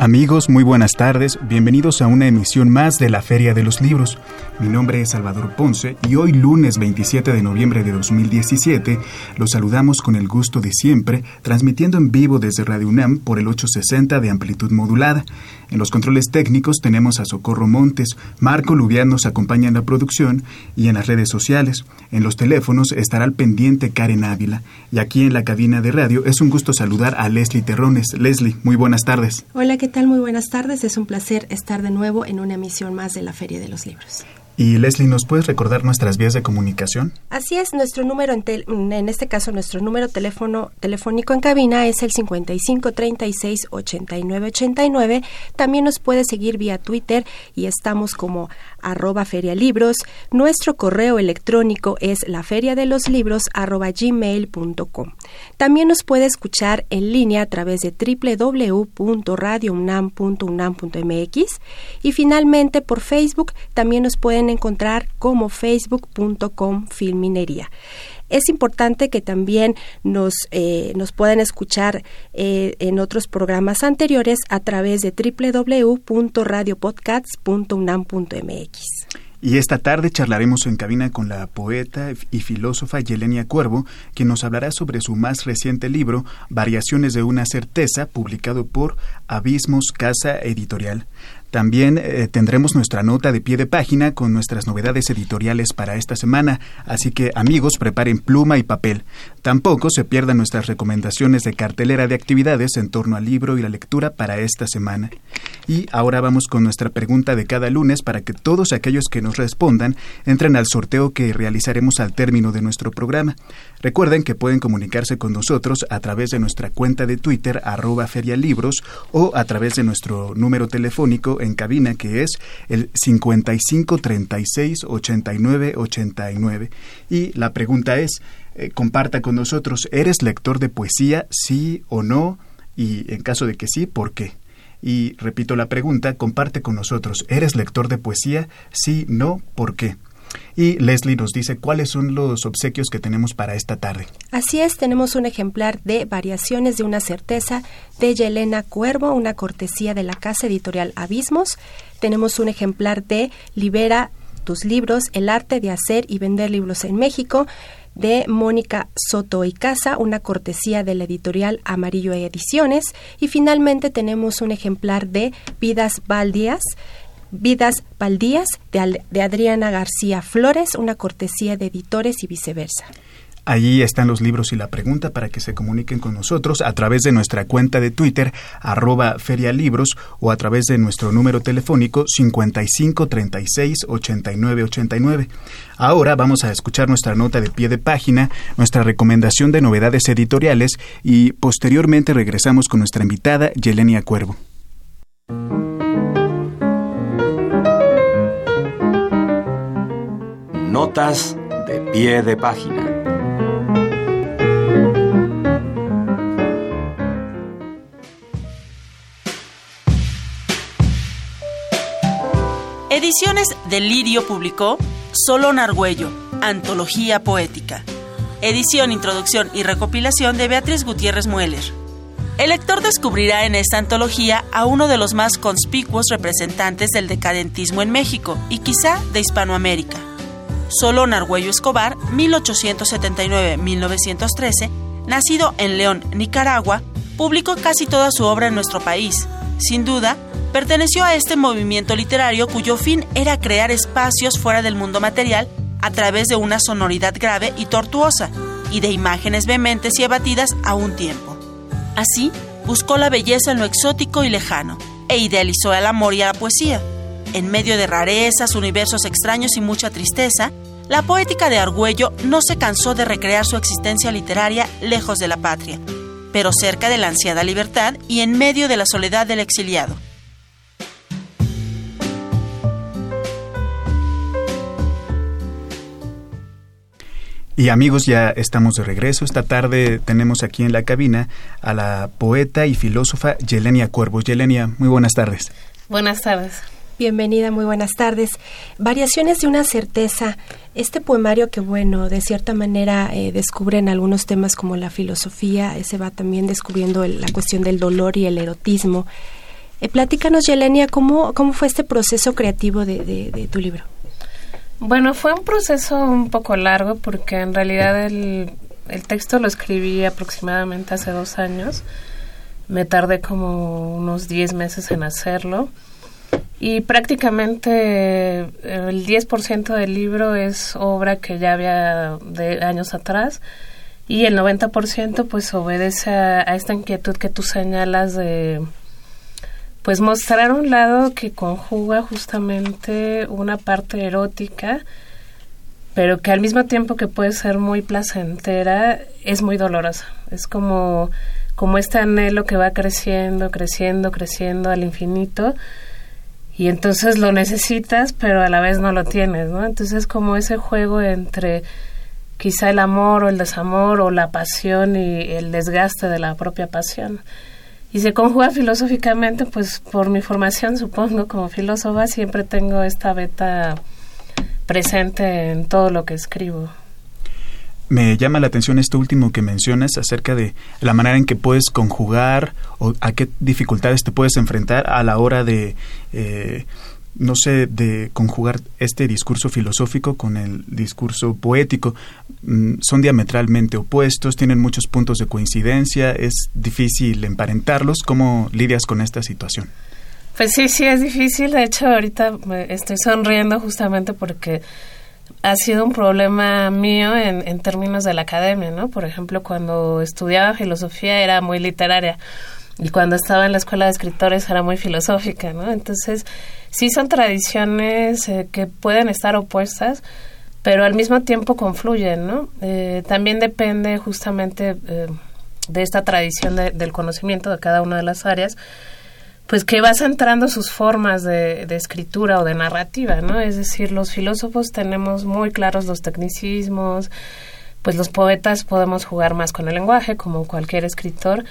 Amigos, muy buenas tardes, bienvenidos a una emisión más de la Feria de los Libros. Mi nombre es Salvador Ponce y hoy lunes 27 de noviembre de 2017 los saludamos con el gusto de siempre, transmitiendo en vivo desde Radio UNAM por el 860 de amplitud modulada. En los controles técnicos tenemos a Socorro Montes, Marco Lubián nos acompaña en la producción y en las redes sociales. En los teléfonos estará al pendiente Karen Ávila y aquí en la cabina de radio es un gusto saludar a Leslie Terrones. Leslie, muy buenas tardes. Hola, ¿qué tal? Muy buenas tardes. Es un placer estar de nuevo en una emisión más de la Feria de los Libros. Y Leslie, ¿nos puedes recordar nuestras vías de comunicación? Así es, nuestro número, en, en este caso, nuestro número teléfono telefónico en cabina es el 55 36 89 89. También nos puede seguir vía Twitter y estamos como arroba ferialibros. Nuestro correo electrónico es la feria de los libros arroba gmail.com. También nos puede escuchar en línea a través de www.radiounam.unam.mx y finalmente por Facebook también nos pueden encontrar como facebook.com filminería. Es importante que también nos, eh, nos puedan escuchar eh, en otros programas anteriores a través de www.radiopodcasts.unam.mx. Y esta tarde charlaremos en cabina con la poeta y filósofa Yelenia Cuervo, quien nos hablará sobre su más reciente libro, Variaciones de una certeza, publicado por Abismos Casa Editorial. También eh, tendremos nuestra nota de pie de página con nuestras novedades editoriales para esta semana, así que amigos preparen pluma y papel. Tampoco se pierdan nuestras recomendaciones de cartelera de actividades en torno al libro y la lectura para esta semana. Y ahora vamos con nuestra pregunta de cada lunes para que todos aquellos que nos respondan entren al sorteo que realizaremos al término de nuestro programa. Recuerden que pueden comunicarse con nosotros a través de nuestra cuenta de Twitter arroba ferialibros o a través de nuestro número telefónico en cabina que es el 55 36 89 89. Y la pregunta es, eh, comparta con nosotros, ¿eres lector de poesía, sí o no? Y en caso de que sí, ¿por qué? Y repito la pregunta, comparte con nosotros, ¿eres lector de poesía? Sí, no, ¿por qué? Y Leslie nos dice cuáles son los obsequios que tenemos para esta tarde. Así es, tenemos un ejemplar de Variaciones de una certeza de Yelena Cuervo, una cortesía de la casa editorial Abismos. Tenemos un ejemplar de Libera tus libros, El arte de hacer y vender libros en México de Mónica Soto y Casa, una cortesía de la editorial Amarillo Ediciones. Y finalmente tenemos un ejemplar de Vidas Baldías, Vidas Baldías de, Adriana García Flores, una cortesía de editores y viceversa. Allí están los libros y la pregunta para que se comuniquen con nosotros a través de nuestra cuenta de Twitter, arroba ferialibros, o a través de nuestro número telefónico 55 36 89 89. Ahora vamos a escuchar nuestra nota de pie de página, nuestra recomendación de novedades editoriales y posteriormente regresamos con nuestra invitada Yelenia Cuervo. Notas de pie de página. Ediciones de Lirio publicó Solo Nargüello, Antología Poética. Edición, introducción y recopilación de Beatriz Gutiérrez Mueller. El lector descubrirá en esta antología a uno de los más conspicuos representantes del decadentismo en México y quizá de Hispanoamérica. Solón Argüello Escobar, 1879-1913, nacido en León, Nicaragua, publicó casi toda su obra en nuestro país. Sin duda, perteneció a este movimiento literario cuyo fin era crear espacios fuera del mundo material a través de una sonoridad grave y tortuosa, y de imágenes vehementes y abatidas a un tiempo. Así, buscó la belleza en lo exótico y lejano, e idealizó el amor y a la poesía. En medio de rarezas, universos extraños y mucha tristeza, la poética de Argüello no se cansó de recrear su existencia literaria lejos de la patria, pero cerca de la ansiada libertad y en medio de la soledad del exiliado. Y amigos, ya estamos de regreso. Esta tarde tenemos aquí en la cabina a la poeta y filósofa Yelenia Cuervos. Yelenia, muy buenas tardes. Buenas tardes. Bienvenida, muy buenas tardes. Variaciones de una certeza. Este poemario que, bueno, de cierta manera eh, descubren algunos temas como la filosofía, ese va también descubriendo la cuestión del dolor y el erotismo. Eh, platícanos, Yelenia, ¿cómo, ¿cómo fue este proceso creativo de tu libro? Bueno, fue un proceso un poco largo porque en realidad el, el texto lo escribí aproximadamente hace dos años. Me tardé como unos 10 meses en hacerlo. Y prácticamente el 10% del libro es obra que ya había de años atrás y el 90% pues obedece a, esta inquietud que tú señalas de pues mostrar un lado que conjuga justamente una parte erótica, pero que al mismo tiempo que puede ser muy placentera, es muy dolorosa. Es como, como este anhelo que va creciendo, creciendo, creciendo al infinito, y entonces lo necesitas, pero a la vez no lo tienes, ¿no? Entonces es como ese juego entre quizá el amor o el desamor o la pasión y el desgaste de la propia pasión y se conjuga filosóficamente, pues por mi formación, supongo, como filósofa, siempre tengo esta beta presente en todo lo que escribo. Me llama la atención esto último que mencionas acerca de la manera en que puedes conjugar o a qué dificultades te puedes enfrentar a la hora de eh, no sé, de conjugar este discurso filosófico con el discurso poético. Mm, son diametralmente opuestos, tienen muchos puntos de coincidencia, es difícil emparentarlos. ¿Cómo lidias con esta situación? Pues sí, sí, es difícil. De hecho, ahorita me estoy sonriendo justamente porque ha sido un problema mío en, en términos de la academia, ¿no? Por ejemplo, cuando estudiaba filosofía era muy literaria y cuando estaba en la escuela de escritores era muy filosófica, ¿no? Entonces, sí son tradiciones eh, que pueden estar opuestas, pero al mismo tiempo confluyen, ¿no? Eh, también depende justamente eh, de esta tradición del conocimiento de cada una de las áreas, pues que va centrando sus formas de, de, escritura o de narrativa, ¿no? Es decir, los filósofos tenemos muy claros los tecnicismos, pues los poetas podemos jugar más con el lenguaje, como cualquier escritor,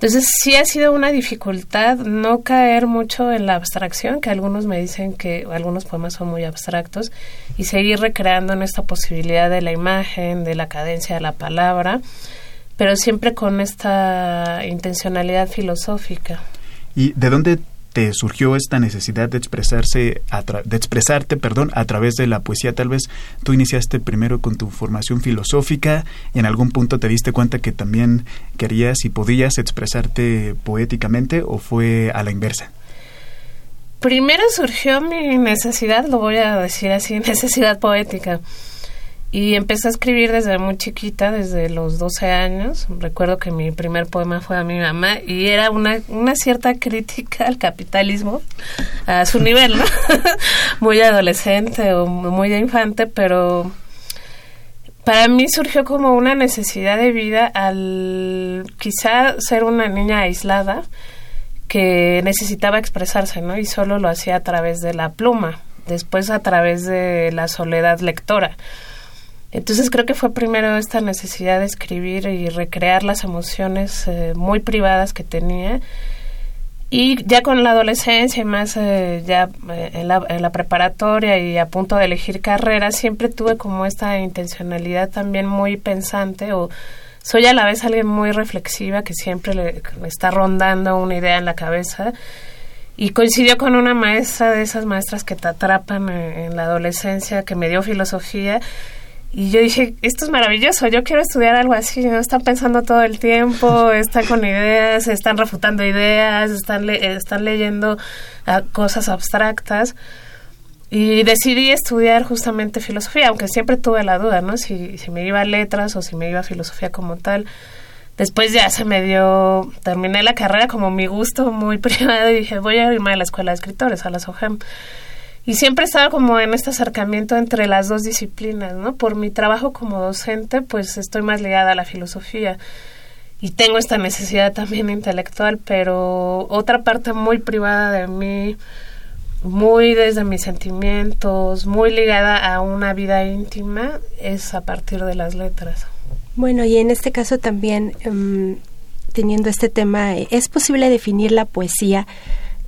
entonces sí ha sido una dificultad no caer mucho en la abstracción, que algunos me dicen que algunos poemas son muy abstractos, y seguir recreando en esta posibilidad de la imagen, de la cadencia de la palabra, pero siempre con esta intencionalidad filosófica. ¿Y de dónde te surgió esta necesidad de expresarse de expresarte perdón a través de la poesía tal vez tú iniciaste primero con tu formación filosófica y en algún punto te diste cuenta que también querías y podías expresarte poéticamente o fue a la inversa primero surgió mi necesidad lo voy a decir así necesidad poética y empecé a escribir desde muy chiquita, desde los 12 años. Recuerdo que mi primer poema fue a mi mamá y era una, una cierta crítica al capitalismo a su nivel, ¿no? muy adolescente o muy infante, pero para mí surgió como una necesidad de vida al quizá ser una niña aislada que necesitaba expresarse, ¿no? Y solo lo hacía a través de la pluma, después a través de la soledad lectora entonces creo que fue primero esta necesidad de escribir y recrear las emociones eh, muy privadas que tenía. Y ya con la adolescencia y más eh, ya eh, en, la, preparatoria y a punto de elegir carrera, siempre tuve como esta intencionalidad también muy pensante o soy a la vez alguien muy reflexiva que siempre le, está rondando una idea en la cabeza. Y coincidió con una maestra de esas maestras que te atrapan en la adolescencia, que me dio filosofía y yo dije, esto es maravilloso, yo quiero estudiar algo así, ¿no? Están pensando todo el tiempo, están con ideas, están refutando ideas, están, están leyendo ah, cosas abstractas. y decidí estudiar justamente filosofía, aunque siempre tuve la duda, ¿no? Si, si me iba a letras o si me iba a filosofía como tal. Después ya se me dio, terminé la carrera como mi gusto muy privado y dije, voy a irme a la escuela de escritores, a la SOGEM. Y siempre estaba como en este acercamiento entre las dos disciplinas, ¿no? Por mi trabajo como docente, pues estoy más ligada a la filosofía y tengo esta necesidad también intelectual, pero otra parte muy privada de mí, muy desde mis sentimientos, muy ligada a una vida íntima, es a partir de las letras. Bueno, y en este caso también, em, teniendo este tema, ¿es posible definir la poesía,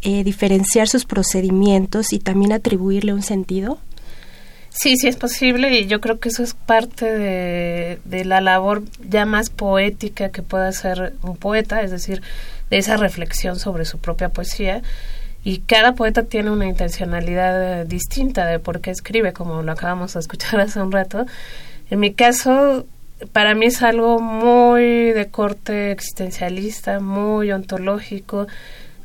eh, diferenciar sus procedimientos y también atribuirle un sentido? Sí, sí es posible y yo creo que eso es parte de, de, la labor ya más poética que pueda hacer un poeta, es decir, de esa reflexión sobre su propia poesía. Y cada poeta tiene una intencionalidad distinta de por qué escribe, como lo acabamos de escuchar hace un rato. En mi caso, para mí es algo muy de corte existencialista, muy ontológico.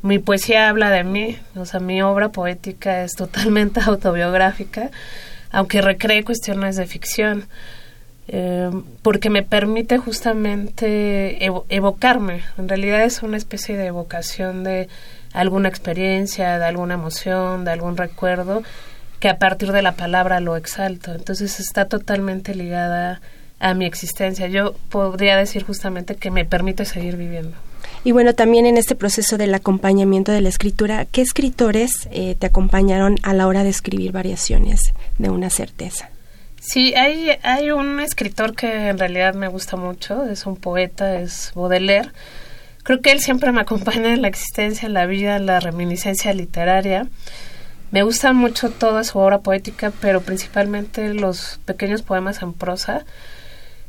Mi poesía habla de mí, o sea, mi obra poética es totalmente autobiográfica, aunque recree cuestiones de ficción, eh, porque me permite justamente evocarme. En realidad es una especie de evocación de alguna experiencia, de alguna emoción, de algún recuerdo, que a partir de la palabra lo exalto. Entonces está totalmente ligada a mi existencia. Yo podría decir justamente que me permite seguir viviendo. Y bueno, también en este proceso del acompañamiento de la escritura, ¿qué escritores eh, te acompañaron a la hora de escribir variaciones de una certeza? Sí, hay, hay un escritor que en realidad me gusta mucho, es un poeta, es Baudelaire. Creo que él siempre me acompaña en la existencia, en la vida, en la reminiscencia literaria. Me gusta mucho toda su obra poética, pero principalmente los pequeños poemas en prosa.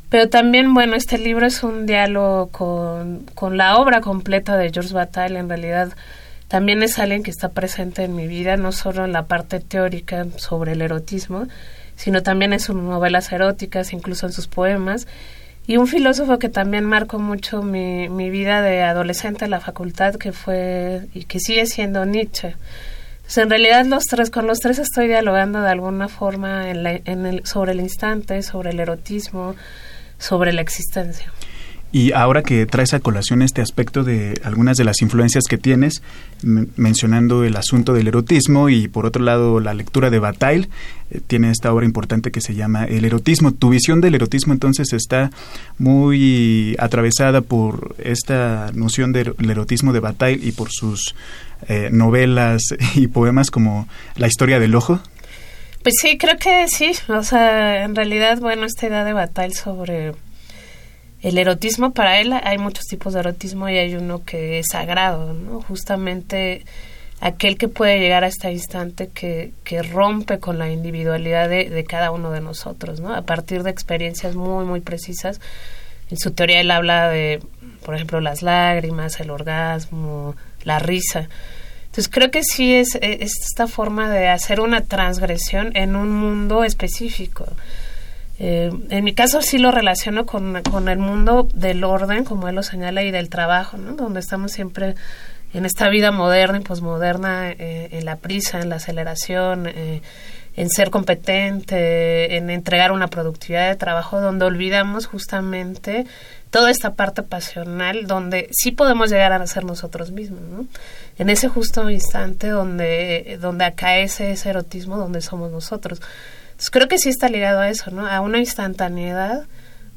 Pero también, bueno, este libro es un diálogo con, con la obra completa de George Bataille. En realidad, también es alguien que está presente en mi vida, no solo en la parte teórica sobre el erotismo, sino también en sus novelas eróticas, incluso en sus poemas. Y un filósofo que también marcó mucho mi, mi vida de adolescente en la facultad, que fue y que sigue siendo Nietzsche. Entonces, en realidad los tres, con los tres estoy dialogando de alguna forma en en el, sobre el instante, sobre el erotismo, sobre la existencia. Y ahora que traes a colación este aspecto de algunas de las influencias que tienes, mencionando el asunto del erotismo y por otro lado la lectura de Bataille, eh, tiene esta obra importante que se llama El erotismo. Tu visión del erotismo entonces está muy atravesada por esta noción del erotismo de Bataille y por sus eh, novelas y poemas como La historia del ojo. Pues sí, creo que sí. O sea, en realidad, bueno, esta idea de Bataille sobre el erotismo, para él hay muchos tipos de erotismo y hay uno que es sagrado, ¿no? Justamente aquel que puede llegar a este instante que, que rompe con la individualidad de, de, cada uno de nosotros, ¿no? A partir de experiencias muy, muy precisas. En su teoría él habla de, por ejemplo, las lágrimas, el orgasmo, la risa. Entonces creo que sí es, esta forma de hacer una transgresión en un mundo específico. Eh, en mi caso sí lo relaciono con, con, el mundo del orden, como él lo señala, y del trabajo, ¿no? donde estamos siempre en esta vida moderna y posmoderna, eh, en la prisa, en la aceleración, eh, en ser competente, en entregar una productividad de trabajo, donde olvidamos justamente toda esta parte pasional donde sí podemos llegar a ser nosotros mismos, ¿no? En ese justo instante donde, donde acaece ese erotismo, donde somos nosotros. Entonces creo que sí está ligado a eso, ¿no? A una instantaneidad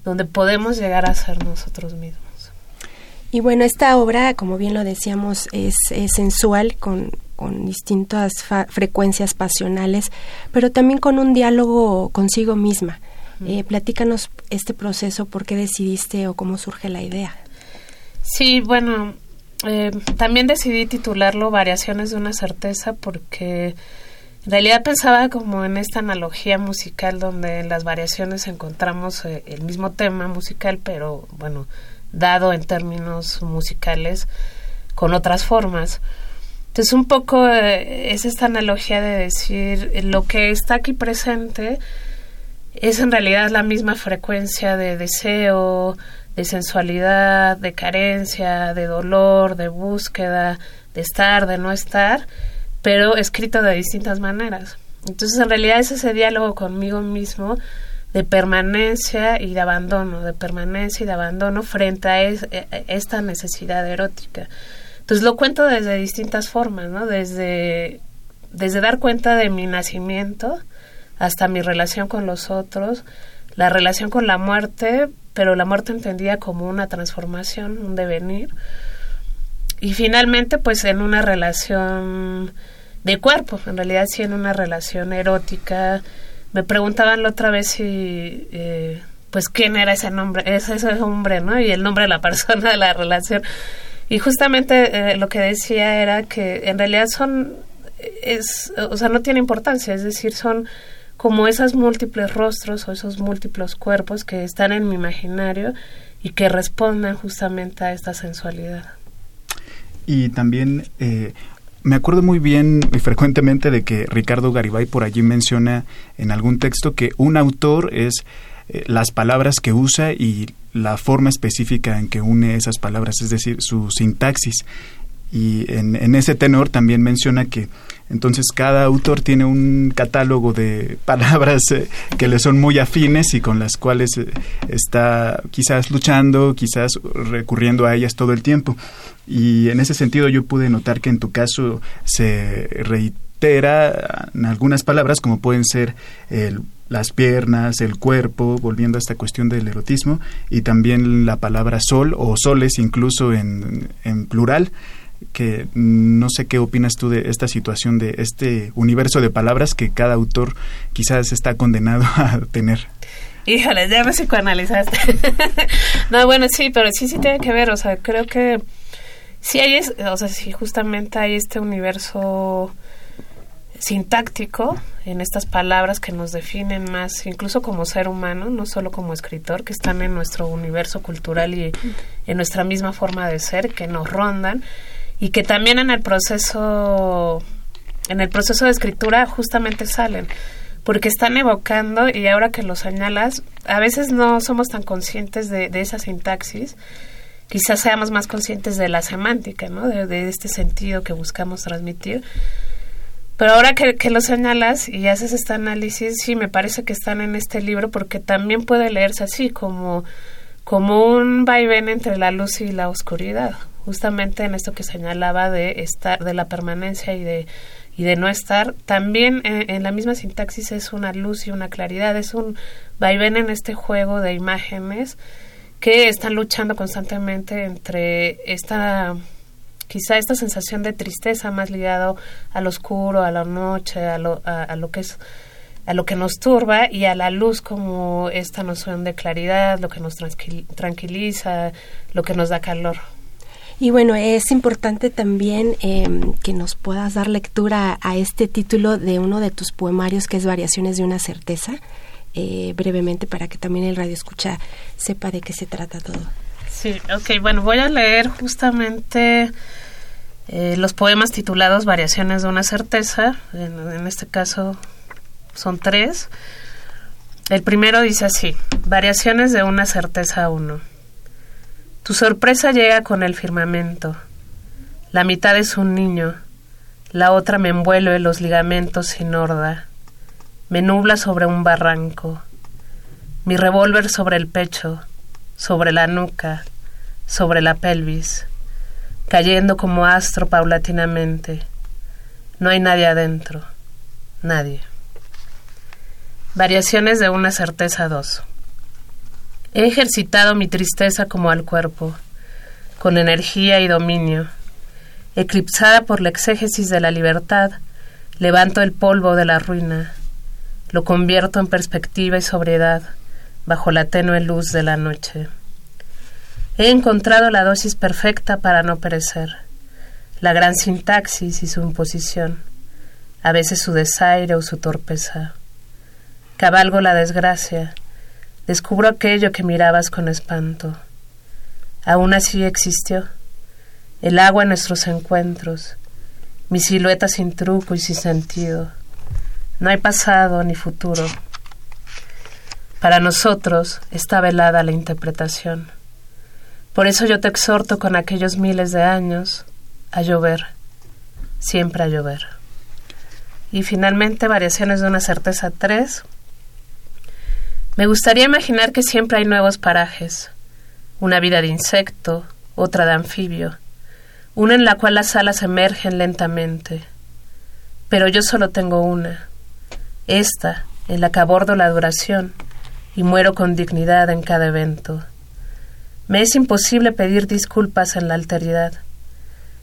donde podemos llegar a ser nosotros mismos. Y bueno, esta obra, como bien lo decíamos, es, sensual, con, con distintas frecuencias pasionales, pero también con un diálogo consigo misma. Eh, platícanos este proceso, por qué decidiste o cómo surge la idea. Sí, bueno, eh, también decidí titularlo Variaciones de una certeza porque en realidad pensaba como en esta analogía musical donde en las variaciones encontramos eh, el mismo tema musical, pero bueno, dado en términos musicales con otras formas. Entonces un poco es esta analogía de decir lo que está aquí presente es en realidad la misma frecuencia de deseo, de sensualidad, de carencia, de dolor, de búsqueda, de estar, de no estar, pero escrito de distintas maneras. Entonces, en realidad es ese diálogo conmigo mismo de permanencia y de abandono, de permanencia y de abandono frente a, e, e, esta necesidad erótica. Entonces lo cuento desde distintas formas, ¿no? Desde, desde dar cuenta de mi nacimiento hasta mi relación con los otros, la relación con la muerte, pero la muerte entendida como una transformación, un devenir. Y finalmente, pues en una relación de cuerpo, en realidad sí en una relación erótica. Me preguntaban la otra vez si, eh, pues, quién era ese nombre, ese, ese hombre, ¿no? Y el nombre de la persona de la relación. Y justamente eh, lo que decía era que en realidad son, es, o sea, no tiene importancia, es decir, son como esos múltiples rostros o esos múltiples cuerpos que están en mi imaginario y que responden justamente a esta sensualidad. Y también eh, me acuerdo muy bien y frecuentemente de que Ricardo Garibay por allí menciona en algún texto que un autor es eh, las palabras que usa y la forma específica en que une esas palabras, es decir, su sintaxis. Y en, ese tenor también menciona que entonces cada autor tiene un catálogo de palabras eh, que le son muy afines y con las cuales eh, está quizás luchando, quizás recurriendo a ellas todo el tiempo. Y en ese sentido yo pude notar que en tu caso se reitera en algunas palabras como pueden ser las piernas, el cuerpo, volviendo a esta cuestión del erotismo, y también la palabra sol o soles incluso en plural que no sé qué opinas tú de esta situación, de este universo de palabras que cada autor quizás está condenado a tener. Híjole, ya me psicoanalizaste. no, bueno, sí, pero sí, sí tiene que ver, o sea, creo que sí hay, o sea, sí justamente hay este universo sintáctico en estas palabras que nos definen más, incluso como ser humano, no solo como escritor, que están en nuestro universo cultural y en nuestra misma forma de ser, que nos rondan y que también en el proceso en el proceso de escritura justamente salen porque están evocando y ahora que lo señalas a veces no somos tan conscientes de, esa sintaxis quizás seamos más conscientes de la semántica no de, este sentido que buscamos transmitir. Pero ahora que, que, lo señalas y haces este análisis, sí, me parece que están en este libro porque también puede leerse así, como, como un vaivén entre la luz y la oscuridad. Justamente en esto que señalaba de estar, de la permanencia y de y de no estar, también eh, en la misma sintaxis es una luz y una claridad, es un vaivén en este juego de imágenes que están luchando constantemente entre esta quizá esta sensación de tristeza más ligado al oscuro, a la noche, a lo, a lo que es a lo que nos turba y a la luz como esta noción de claridad, lo que nos tranquiliza, lo que nos da calor. Y bueno, es importante también em, que nos puedas dar lectura a este título de uno de tus poemarios que es Variaciones de una certeza, eh, brevemente para que también el radio escucha sepa de qué se trata todo. Sí, ok, bueno, voy a leer justamente eh, los poemas titulados Variaciones de una certeza, en, en este caso son tres. El primero dice así, Variaciones de una certeza uno. Tu sorpresa llega con el firmamento. La mitad es un niño, la otra me envuelve los ligamentos sin horda. Me nubla sobre un barranco. Mi revólver sobre el pecho, sobre la nuca, sobre la pelvis, cayendo como astro paulatinamente. No hay nadie adentro, nadie. Variaciones de una certeza dos. He ejercitado mi tristeza como al cuerpo, con energía y dominio. Eclipsada por la exégesis de la libertad, levanto el polvo de la ruina, lo convierto en perspectiva y sobriedad bajo la tenue luz de la noche. He encontrado la dosis perfecta para no perecer, la gran sintaxis y su imposición, a veces su desaire o su torpeza. Cabalgo la desgracia, descubro aquello que mirabas con espanto. Aún así existió. El agua en nuestros encuentros, mi silueta sin truco y sin sentido. No hay pasado ni futuro. Para nosotros está velada la interpretación. Por eso yo te exhorto con aquellos miles de años a llover, siempre a llover. y finalmente Variaciones de una certeza 3. Me gustaría imaginar que siempre hay nuevos parajes, una vida de insecto, otra de anfibio, una en la cual las alas emergen lentamente. Pero yo solo tengo una, esta, en la que abordo la duración y muero con dignidad en cada evento. Me es imposible pedir disculpas en la alteridad,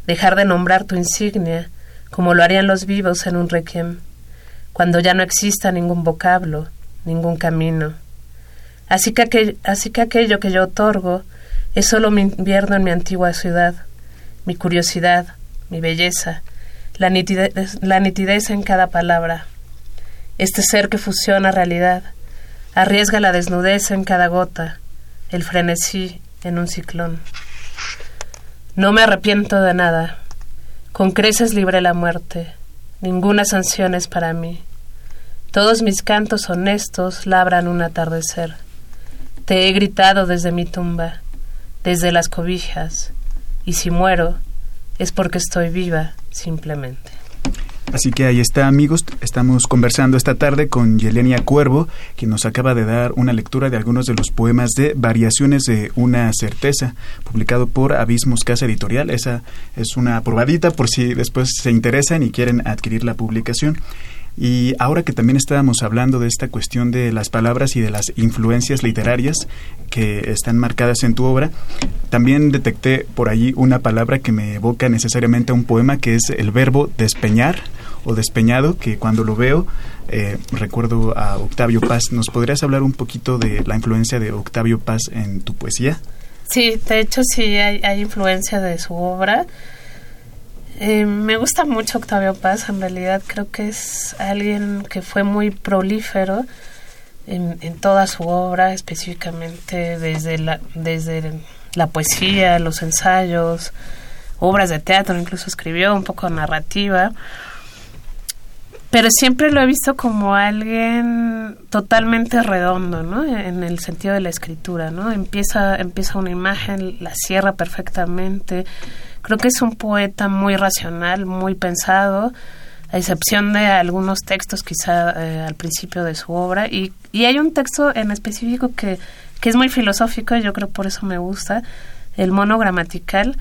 dejar de nombrar tu insignia como lo harían los vivos en un requiem, cuando ya no exista ningún vocablo, ningún camino. Así que, así que aquello que yo otorgo es solo mi invierno en mi antigua ciudad, mi curiosidad, mi belleza, la nitidez, la nitidez en cada palabra. Este ser que fusiona realidad, arriesga la desnudez en cada gota, el frenesí en un ciclón. No me arrepiento de nada. Con creces libre la muerte. Ninguna sanción es para mí. Todos mis cantos honestos labran un atardecer. Te he gritado desde mi tumba, desde las cobijas, y si muero es porque estoy viva simplemente. Así que ahí está, amigos. Estamos conversando esta tarde con Yelenia Cuervo, quien nos acaba de dar una lectura de algunos de los poemas de Variaciones de una certeza, publicado por Abismos Casa Editorial. Esa es una probadita por si después se interesan y quieren adquirir la publicación. Y ahora que también estábamos hablando de esta cuestión de las palabras y de las influencias literarias que están marcadas en tu obra, también detecté por allí una palabra que me evoca necesariamente a un poema que es el verbo despeñar o despeñado, que cuando lo veo eh, recuerdo a Octavio Paz. ¿Nos podrías hablar un poquito de la influencia de Octavio Paz en tu poesía? Sí, de hecho sí hay, hay influencia de su obra. Eh, me gusta mucho Octavio Paz, en realidad creo que es alguien que fue muy prolífero en, en toda su obra, específicamente desde la, desde la poesía, los ensayos, obras de teatro, incluso escribió un poco narrativa. Pero siempre lo he visto como alguien totalmente redondo, ¿no? En el sentido de la escritura, ¿no? Empieza, empieza una imagen, la cierra perfectamente, Creo que es un poeta muy racional, muy pensado, a excepción de algunos textos quizá eh, al principio de su obra. Y, y hay un texto en específico que, que es muy filosófico yo creo por eso me gusta, el monogramatical.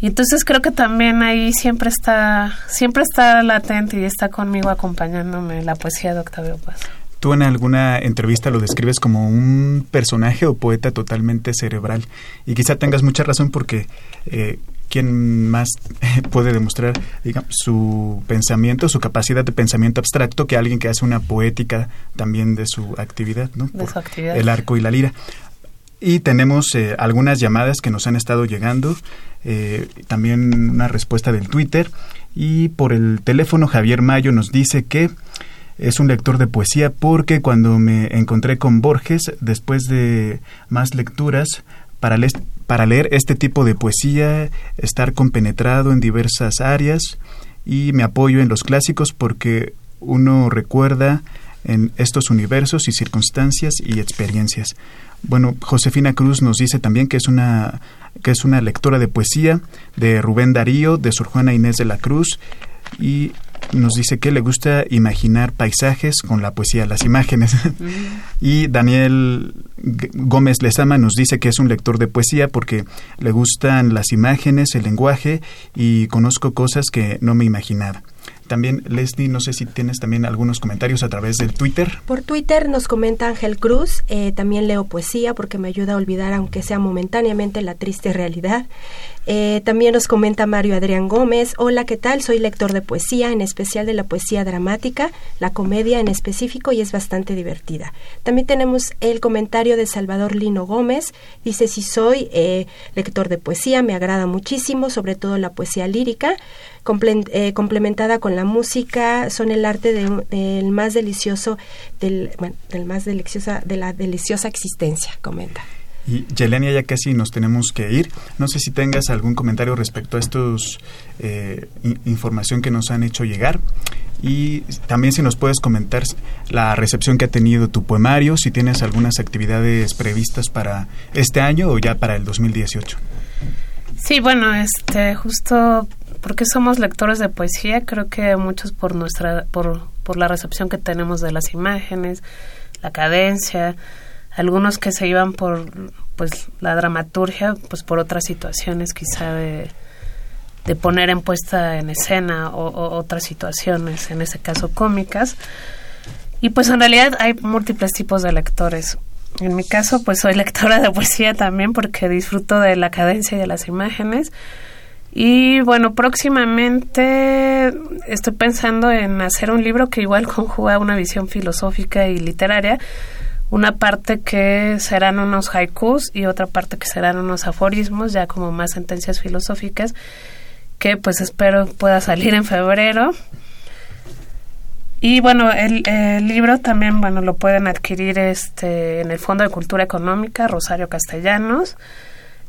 Y entonces creo que también ahí siempre está, siempre está latente y está conmigo acompañándome la poesía de Octavio Paz. Tú en alguna entrevista lo describes como un personaje o poeta totalmente cerebral. Y quizá tengas mucha razón porque eh, ¿quién más puede demostrar digamos, su pensamiento, su capacidad de pensamiento abstracto que alguien que hace una poética también de su actividad, ¿no? De su actividad. El arco y la lira. Y tenemos eh, algunas llamadas que nos han estado llegando, eh, también una respuesta del Twitter. Y por el teléfono Javier Mayo nos dice que es un lector de poesía porque cuando me encontré con Borges, después de más lecturas, para, para leer este tipo de poesía, estar compenetrado en diversas áreas y me apoyo en los clásicos porque uno recuerda en estos universos y circunstancias y experiencias. Bueno, Josefina Cruz nos dice también que es una que es una lectora de poesía de Rubén Darío, de Sor Juana Inés de la Cruz y nos dice que le gusta imaginar paisajes con la poesía, las imágenes. y Daniel Gómez Lezama nos dice que es un lector de poesía porque le gustan las imágenes, el lenguaje y conozco cosas que no me imaginaba. También, Leslie, no sé si tienes también algunos comentarios a través del Twitter. Por Twitter nos comenta Ángel Cruz, eh, también leo poesía porque me ayuda a olvidar, aunque sea momentáneamente, la triste realidad. Eh, también nos comenta Mario Adrián Gómez, hola, ¿qué tal? Soy lector de poesía, en especial de la poesía dramática, la comedia en específico y es bastante divertida. También tenemos el comentario de Salvador Lino Gómez, dice, si soy eh, lector de poesía, me agrada muchísimo, sobre todo la poesía lírica, eh, complementada con la música, son el arte del más delicioso, del, del más deliciosa, de la deliciosa existencia, comenta. Y Yelenia, ya casi nos tenemos que ir. No sé si tengas algún comentario respecto a estos eh, información que nos han hecho llegar. Y también si nos puedes comentar la recepción que ha tenido tu poemario, si tienes algunas actividades previstas para este año o ya para el 2018. Sí, bueno, este, justo ¿Por qué somos lectores de poesía? Creo que muchos por nuestra por, por la recepción que tenemos de las imágenes, la cadencia, algunos que se iban por pues la dramaturgia, pues por otras situaciones quizá de, poner en puesta en escena o, otras situaciones, en ese caso cómicas. Y pues en realidad hay múltiples tipos de lectores. En mi caso, pues soy lectora de poesía también porque disfruto de la cadencia y de las imágenes. Y bueno, próximamente estoy pensando en hacer un libro que igual conjuga una visión filosófica y literaria. Una parte que serán unos haikus y otra parte que serán unos aforismos, ya como más sentencias filosóficas, que pues espero pueda salir en febrero. Y bueno, el, libro también, bueno, lo pueden adquirir este en el Fondo de Cultura Económica Rosario Castellanos,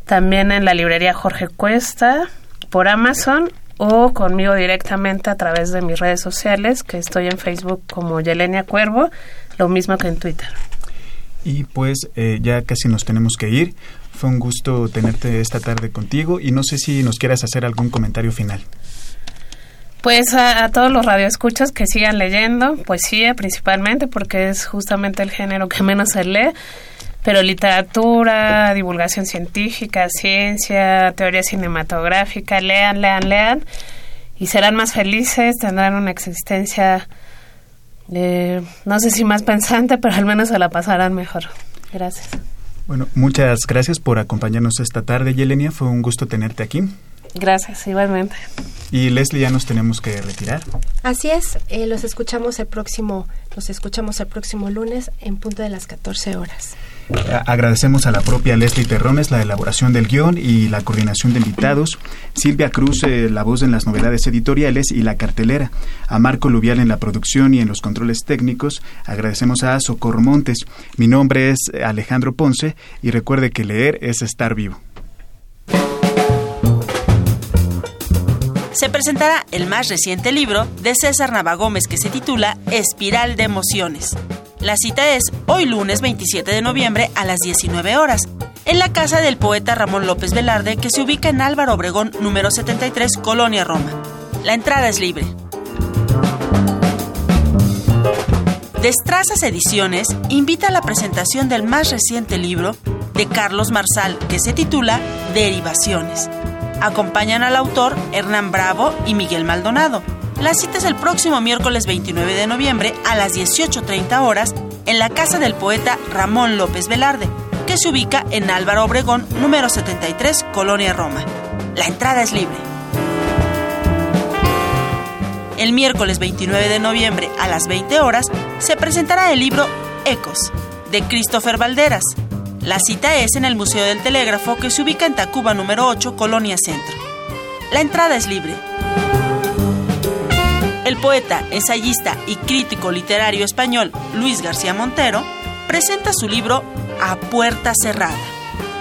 también en la librería Jorge Cuesta, por Amazon o conmigo directamente a través de mis redes sociales, que estoy en Facebook como Yelenia Cuervo, lo mismo que en Twitter. Y pues eh, ya casi nos tenemos que ir. Fue un gusto tenerte esta tarde contigo y no sé si nos quieras hacer algún comentario final. Pues a, todos los radioescuchas que sigan leyendo, poesía principalmente, porque es justamente el género que menos se lee, pero literatura, divulgación científica, ciencia, teoría cinematográfica, lean, lean, lean, y serán más felices, tendrán una existencia, eh, no sé si más pensante, pero al menos se la pasarán mejor. Gracias. Bueno, muchas gracias por acompañarnos esta tarde, Yelenia. Fue un gusto tenerte aquí. Gracias, igualmente. Y Leslie, ya nos tenemos que retirar. Así es, eh, los escuchamos el próximo, los escuchamos el próximo lunes en punto de las 14 horas. Agradecemos a la propia Leslie Terrones la elaboración del guion y la coordinación de invitados, Silvia Cruz eh, la voz en las novedades editoriales y la cartelera, a Marco Luvial en la producción y en los controles técnicos, agradecemos a Socorro Montes. Mi nombre es Alejandro Ponce y recuerde que leer es estar vivo. se presentará el más reciente libro de César Navagómez que se titula Espiral de Emociones. La cita es hoy lunes 27 de noviembre a las 19 horas, en la casa del poeta Ramón López Velarde que se ubica en Álvaro Obregón número 73, Colonia Roma. La entrada es libre. Destrazas Ediciones invita a la presentación del más reciente libro de Carlos Marsal que se titula Derivaciones Acompañan al autor Hernán Bravo y Miguel Maldonado. La cita es el próximo miércoles 29 de noviembre a las 18.30 horas en la casa del poeta Ramón López Velarde, que se ubica en Álvaro Obregón, número 73, Colonia Roma. La entrada es libre. El miércoles 29 de noviembre a las 20 horas se presentará el libro Ecos, de Christopher Valderas, la cita es en el Museo del Telégrafo que se ubica en Tacuba número 8, Colonia Centro. La entrada es libre. El poeta, ensayista y crítico literario español Luis García Montero presenta su libro A Puerta Cerrada.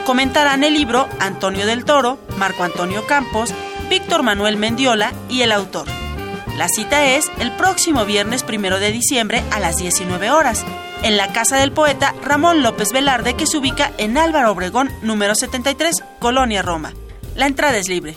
Comentarán el libro Antonio del Toro, Marco Antonio Campos, Víctor Manuel Mendiola y el autor. La cita es el próximo viernes primero de diciembre a las 19 horas en la casa del poeta Ramón López Velarde que se ubica en Álvaro Obregón número 73, Colonia Roma. La entrada es libre.